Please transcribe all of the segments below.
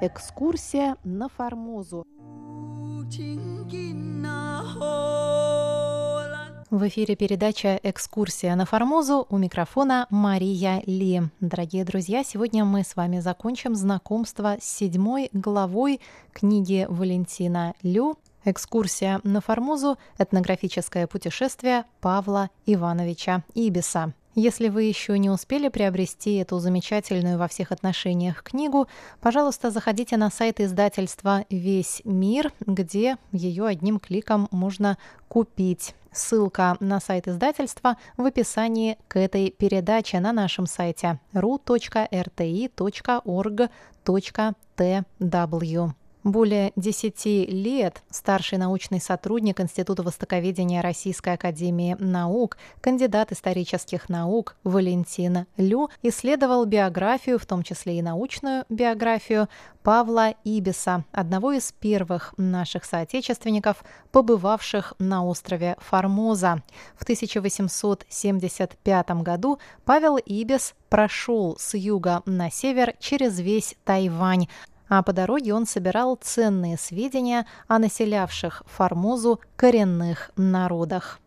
экскурсия на Формозу. В эфире передача «Экскурсия на Формозу» у микрофона Мария Ли. Дорогие друзья, сегодня мы с вами закончим знакомство с седьмой главой книги Валентина Лю «Экскурсия на Формозу. Этнографическое путешествие Павла Ивановича Ибиса». Если вы еще не успели приобрести эту замечательную во всех отношениях книгу, пожалуйста, заходите на сайт издательства «Весь мир», где ее одним кликом можно купить. Ссылка на сайт издательства в описании к этой передаче на нашем сайте ru.rti.org.tw. Более 10 лет старший научный сотрудник Института востоковедения Российской академии наук, кандидат исторических наук Валентин Лю исследовал биографию, в том числе и научную биографию, Павла Ибиса, одного из первых наших соотечественников, побывавших на острове Формоза. В 1875 году Павел Ибис прошел с юга на север через весь Тайвань, а по дороге он собирал ценные сведения о населявших Формозу коренных народах.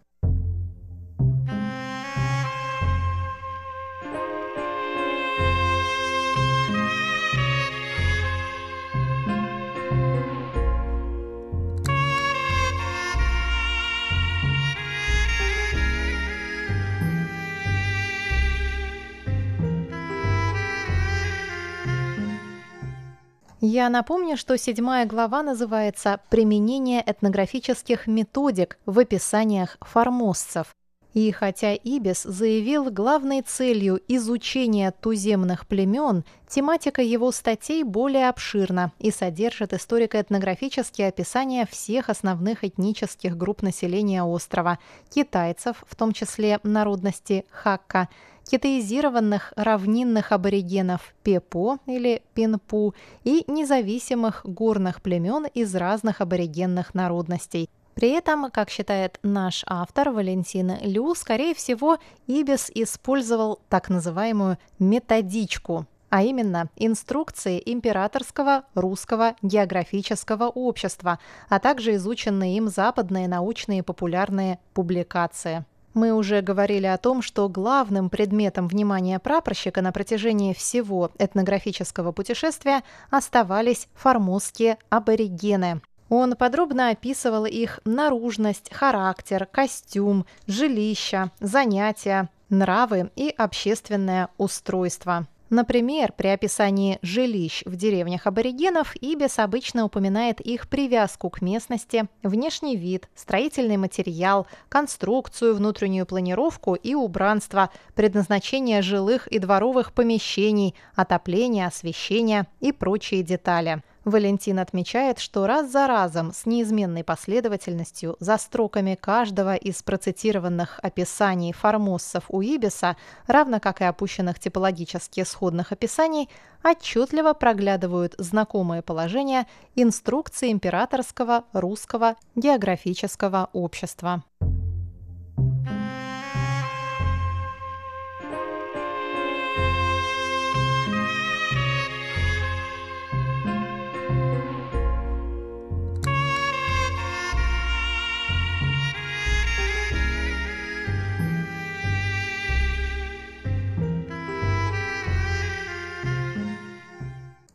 Я напомню, что седьмая глава называется «Применение этнографических методик в описаниях формозцев». И хотя Ибис заявил главной целью изучения туземных племен, тематика его статей более обширна и содержит историко-этнографические описания всех основных этнических групп населения острова – китайцев, в том числе народности Хакка – китаизированных равнинных аборигенов Пепо или Пинпу и независимых горных племен из разных аборигенных народностей. При этом, как считает наш автор Валентин Лю, скорее всего, Ибис использовал так называемую методичку, а именно инструкции Императорского русского географического общества, а также изученные им западные научные популярные публикации. Мы уже говорили о том, что главным предметом внимания прапорщика на протяжении всего этнографического путешествия оставались формозские аборигены. Он подробно описывал их наружность, характер, костюм, жилища, занятия, нравы и общественное устройство. Например, при описании жилищ в деревнях аборигенов Ибис обычно упоминает их привязку к местности, внешний вид, строительный материал, конструкцию, внутреннюю планировку и убранство, предназначение жилых и дворовых помещений, отопление, освещение и прочие детали. Валентин отмечает, что раз за разом с неизменной последовательностью за строками каждого из процитированных описаний формоссов у Ибиса, равно как и опущенных типологически сходных описаний, отчетливо проглядывают знакомые положения инструкции императорского русского географического общества.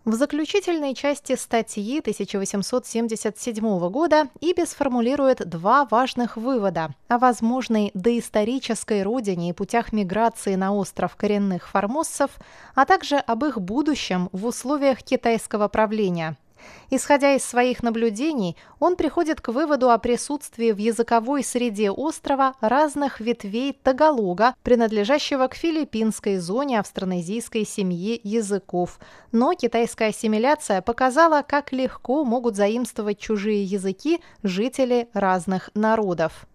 В заключительной части статьи 1877 года Ибис формулирует два важных вывода о возможной доисторической родине и путях миграции на остров коренных формоссов, а также об их будущем в условиях китайского правления – Исходя из своих наблюдений, он приходит к выводу о присутствии в языковой среде острова разных ветвей тагалога, принадлежащего к филиппинской зоне австронезийской семьи языков. Но китайская ассимиляция показала, как легко могут заимствовать чужие языки жители разных народов.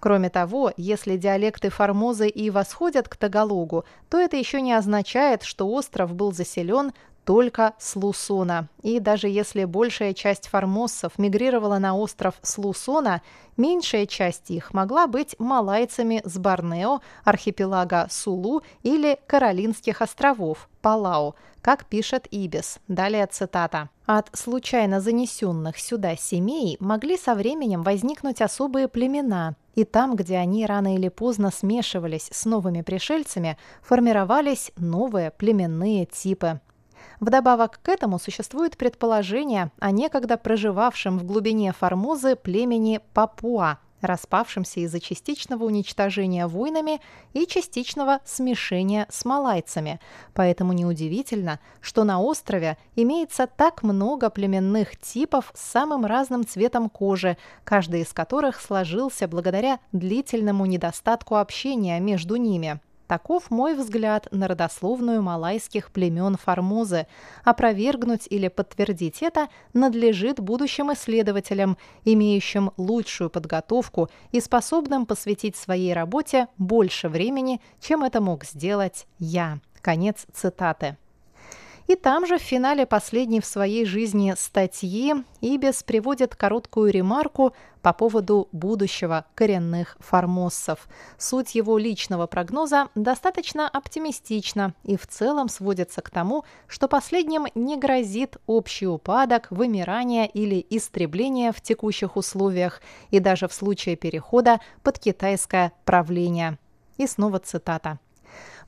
Кроме того, если диалекты Формозы и восходят к тагалогу, то это еще не означает, что остров был заселен только с Лусона. И даже если большая часть формоссов мигрировала на остров с Лусона, меньшая часть их могла быть малайцами с Борнео, архипелага Сулу или Каролинских островов, Палау, как пишет Ибис. Далее цитата. От случайно занесенных сюда семей могли со временем возникнуть особые племена, и там, где они рано или поздно смешивались с новыми пришельцами, формировались новые племенные типы. Вдобавок к этому существует предположение о некогда проживавшем в глубине Формозы племени Папуа, распавшемся из-за частичного уничтожения войнами и частичного смешения с малайцами. Поэтому неудивительно, что на острове имеется так много племенных типов с самым разным цветом кожи, каждый из которых сложился благодаря длительному недостатку общения между ними. Таков мой взгляд на родословную малайских племен Формозы. Опровергнуть или подтвердить это надлежит будущим исследователям, имеющим лучшую подготовку и способным посвятить своей работе больше времени, чем это мог сделать я. Конец цитаты. И там же в финале последней в своей жизни статьи Ибис приводит короткую ремарку по поводу будущего коренных формоссов. Суть его личного прогноза достаточно оптимистична и в целом сводится к тому, что последним не грозит общий упадок, вымирание или истребление в текущих условиях и даже в случае перехода под китайское правление. И снова цитата.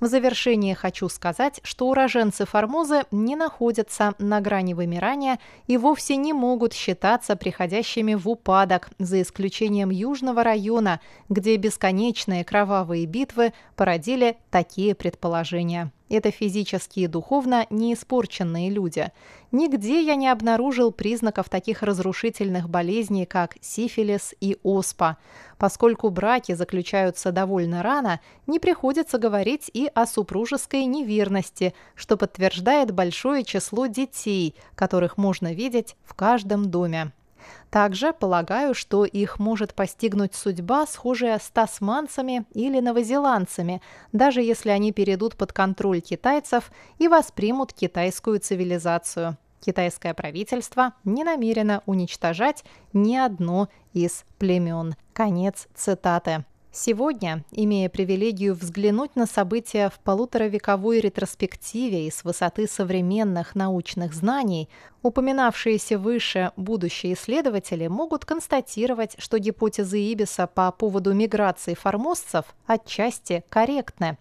В завершение хочу сказать, что уроженцы Формозы не находятся на грани вымирания и вовсе не могут считаться приходящими в упадок, за исключением Южного района, где бесконечные кровавые битвы породили такие предположения. Это физически и духовно неиспорченные люди. Нигде я не обнаружил признаков таких разрушительных болезней, как сифилис и оспа. Поскольку браки заключаются довольно рано, не приходится говорить и о супружеской неверности, что подтверждает большое число детей, которых можно видеть в каждом доме. Также полагаю, что их может постигнуть судьба, схожая с тасманцами или новозеландцами, даже если они перейдут под контроль китайцев и воспримут китайскую цивилизацию. Китайское правительство не намерено уничтожать ни одно из племен. Конец цитаты. Сегодня, имея привилегию взглянуть на события в полуторавековой ретроспективе и с высоты современных научных знаний, упоминавшиеся выше будущие исследователи могут констатировать, что гипотезы Ибиса по поводу миграции формосцев отчасти корректны.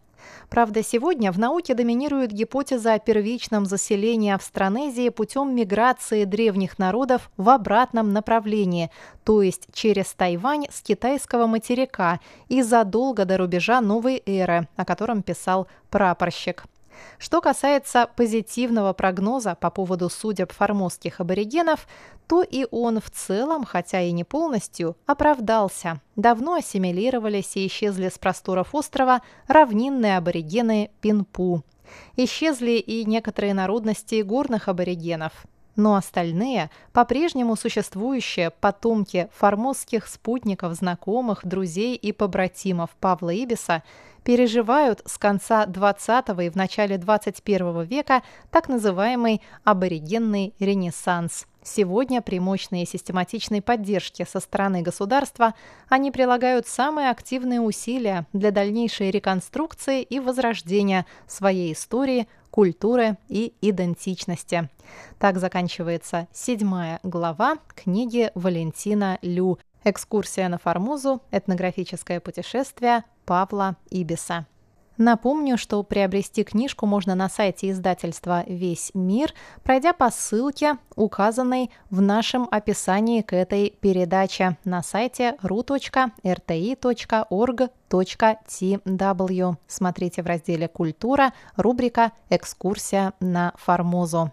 Правда, сегодня в науке доминирует гипотеза о первичном заселении Австронезии путем миграции древних народов в обратном направлении, то есть через Тайвань с китайского материка и задолго до рубежа новой эры, о котором писал прапорщик. Что касается позитивного прогноза по поводу судеб формозских аборигенов, то и он в целом, хотя и не полностью, оправдался. Давно ассимилировались и исчезли с просторов острова равнинные аборигены Пинпу. Исчезли и некоторые народности горных аборигенов. Но остальные, по-прежнему существующие потомки формозских спутников, знакомых, друзей и побратимов Павла Ибиса – переживают с конца 20 и в начале 21 века так называемый аборигенный ренессанс. Сегодня при мощной и систематичной поддержке со стороны государства они прилагают самые активные усилия для дальнейшей реконструкции и возрождения своей истории, культуры и идентичности. Так заканчивается седьмая глава книги Валентина Лю Экскурсия на Формозу. Этнографическое путешествие Павла Ибиса. Напомню, что приобрести книжку можно на сайте издательства «Весь мир», пройдя по ссылке, указанной в нашем описании к этой передаче на сайте ru.rti.org.tw. Смотрите в разделе «Культура», рубрика «Экскурсия на Формозу».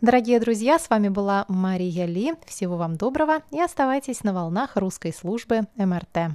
Дорогие друзья, с вами была Мария Ли. Всего вам доброго и оставайтесь на волнах русской службы МРТ.